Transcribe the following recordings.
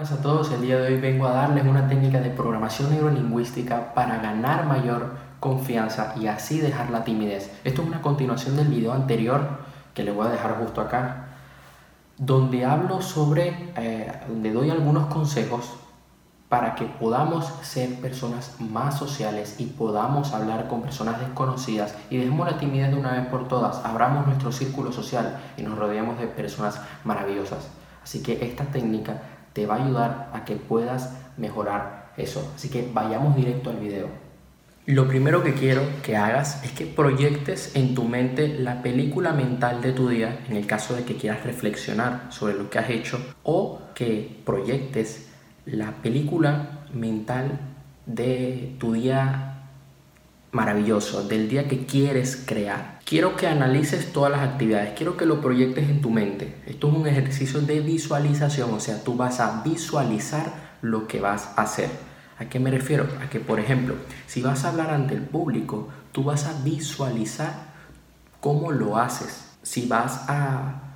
buenas a todos, el día de hoy vengo a darles una técnica de programación neurolingüística para ganar mayor confianza y así dejar la timidez. Esto es una continuación del video anterior que les voy a dejar justo acá, donde hablo sobre, eh, donde doy algunos consejos para que podamos ser personas más sociales y podamos hablar con personas desconocidas y dejemos la timidez de una vez por todas, abramos nuestro círculo social y nos rodeemos de personas maravillosas. Así que esta técnica te va a ayudar a que puedas mejorar eso. Así que vayamos directo al video. Lo primero que quiero que hagas es que proyectes en tu mente la película mental de tu día, en el caso de que quieras reflexionar sobre lo que has hecho, o que proyectes la película mental de tu día maravilloso, del día que quieres crear. Quiero que analices todas las actividades, quiero que lo proyectes en tu mente. Esto es un ejercicio de visualización, o sea, tú vas a visualizar lo que vas a hacer. ¿A qué me refiero? A que, por ejemplo, si vas a hablar ante el público, tú vas a visualizar cómo lo haces. Si vas a,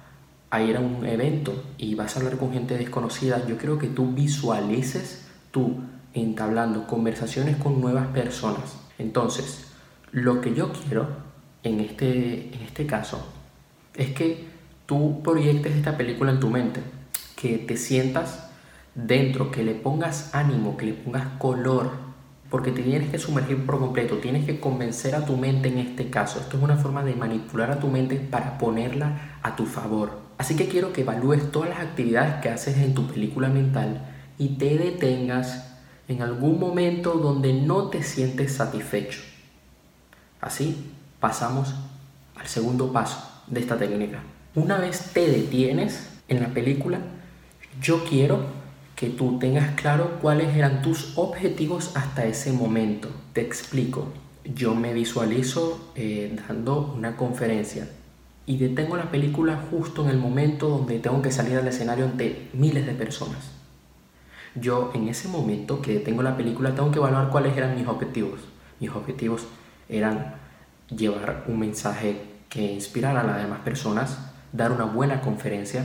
ir a un evento y vas a hablar con gente desconocida, yo quiero que tú visualices tú entablando conversaciones con nuevas personas entonces, lo que yo quiero en este, en este caso es que tú proyectes esta película en tu mente, que te sientas dentro, que le pongas ánimo, que le pongas color, porque te tienes que sumergir por completo, tienes que convencer a tu mente en este caso. Esto es una forma de manipular a tu mente para ponerla a tu favor. Así que quiero que evalúes todas las actividades que haces en tu película mental y te detengas en algún momento donde no te sientes satisfecho. Así pasamos al segundo paso de esta técnica. Una vez te detienes en la película, yo quiero que tú tengas claro cuáles eran tus objetivos hasta ese momento. Te explico. Yo me visualizo eh, dando una conferencia y detengo la película justo en el momento donde tengo que salir al escenario ante miles de personas yo en ese momento que tengo la película tengo que evaluar cuáles eran mis objetivos. Mis objetivos eran llevar un mensaje que inspirara a las demás personas, dar una buena conferencia,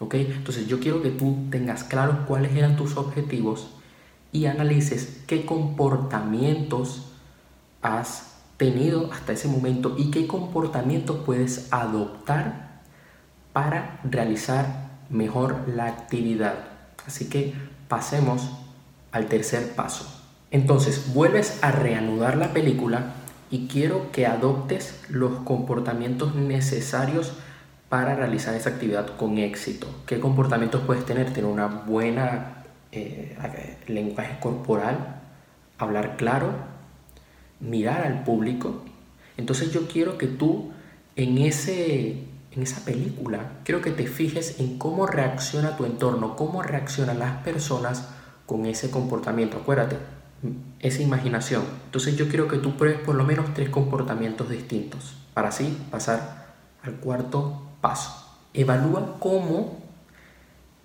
¿ok? Entonces yo quiero que tú tengas claro cuáles eran tus objetivos y analices qué comportamientos has tenido hasta ese momento y qué comportamientos puedes adoptar para realizar mejor la actividad. Así que pasemos al tercer paso. Entonces, vuelves a reanudar la película y quiero que adoptes los comportamientos necesarios para realizar esa actividad con éxito. ¿Qué comportamientos puedes tener? Tener una buena eh, lenguaje corporal, hablar claro, mirar al público. Entonces yo quiero que tú en ese en esa película, quiero que te fijes en cómo reacciona tu entorno, cómo reaccionan las personas con ese comportamiento. Acuérdate, esa imaginación. Entonces yo quiero que tú pruebes por lo menos tres comportamientos distintos para así pasar al cuarto paso. Evalúa cómo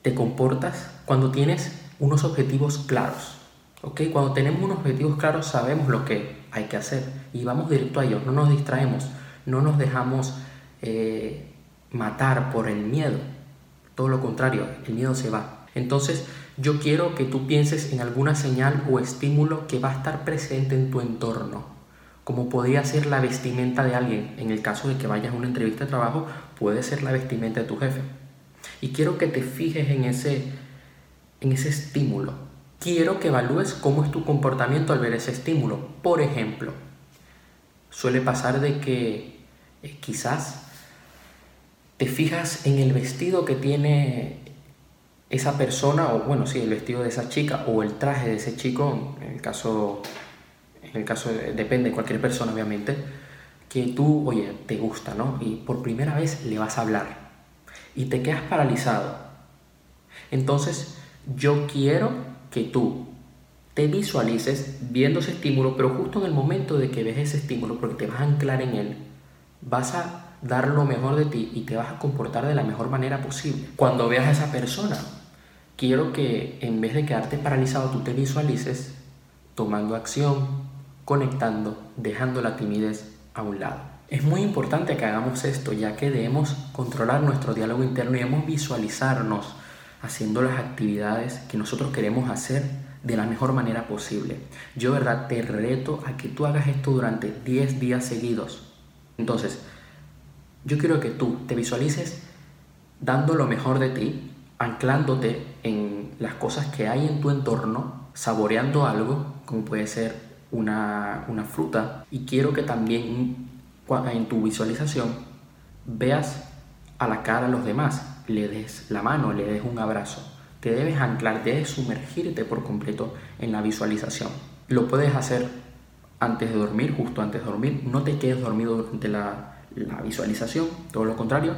te comportas cuando tienes unos objetivos claros. ¿ok? Cuando tenemos unos objetivos claros sabemos lo que hay que hacer y vamos directo a ellos, no nos distraemos, no nos dejamos eh, matar por el miedo. Todo lo contrario, el miedo se va. Entonces, yo quiero que tú pienses en alguna señal o estímulo que va a estar presente en tu entorno, como podría ser la vestimenta de alguien. En el caso de que vayas a una entrevista de trabajo, puede ser la vestimenta de tu jefe. Y quiero que te fijes en ese, en ese estímulo. Quiero que evalúes cómo es tu comportamiento al ver ese estímulo. Por ejemplo, suele pasar de que eh, quizás te fijas en el vestido que tiene esa persona, o bueno, sí, el vestido de esa chica, o el traje de ese chico, en el caso, en el caso, depende de cualquier persona, obviamente, que tú, oye, te gusta, ¿no? Y por primera vez le vas a hablar y te quedas paralizado. Entonces, yo quiero que tú te visualices viendo ese estímulo, pero justo en el momento de que ves ese estímulo, porque te vas a anclar en él, vas a dar lo mejor de ti y te vas a comportar de la mejor manera posible. Cuando veas a esa persona, quiero que en vez de quedarte paralizado, tú te visualices tomando acción, conectando, dejando la timidez a un lado. Es muy importante que hagamos esto, ya que debemos controlar nuestro diálogo interno y debemos visualizarnos haciendo las actividades que nosotros queremos hacer de la mejor manera posible. Yo, verdad, te reto a que tú hagas esto durante 10 días seguidos. Entonces, yo quiero que tú te visualices dando lo mejor de ti, anclándote en las cosas que hay en tu entorno, saboreando algo, como puede ser una, una fruta, y quiero que también en tu visualización veas a la cara a los demás, le des la mano, le des un abrazo. Te debes anclar, debes sumergirte por completo en la visualización. Lo puedes hacer antes de dormir, justo antes de dormir. No te quedes dormido durante la, la visualización, todo lo contrario.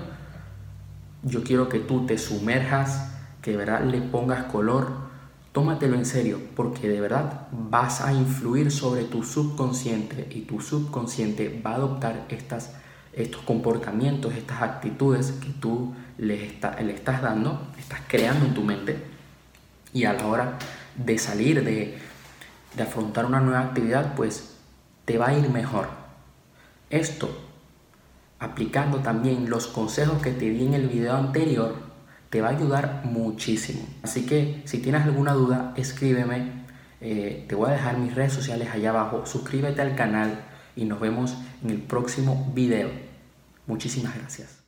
Yo quiero que tú te sumerjas, que de verdad le pongas color. Tómatelo en serio, porque de verdad vas a influir sobre tu subconsciente y tu subconsciente va a adoptar estas estos comportamientos, estas actitudes que tú le, estás dando, estás creando en tu mente, y a la hora de salir, de, de afrontar una nueva actividad, pues te va a ir mejor. Esto, aplicando también los consejos que te di en el video anterior, te va a ayudar muchísimo. Así que si tienes alguna duda, escríbeme. Eh, te voy a dejar mis redes sociales allá abajo. Suscríbete al canal y nos vemos en el próximo video. Muchísimas gracias.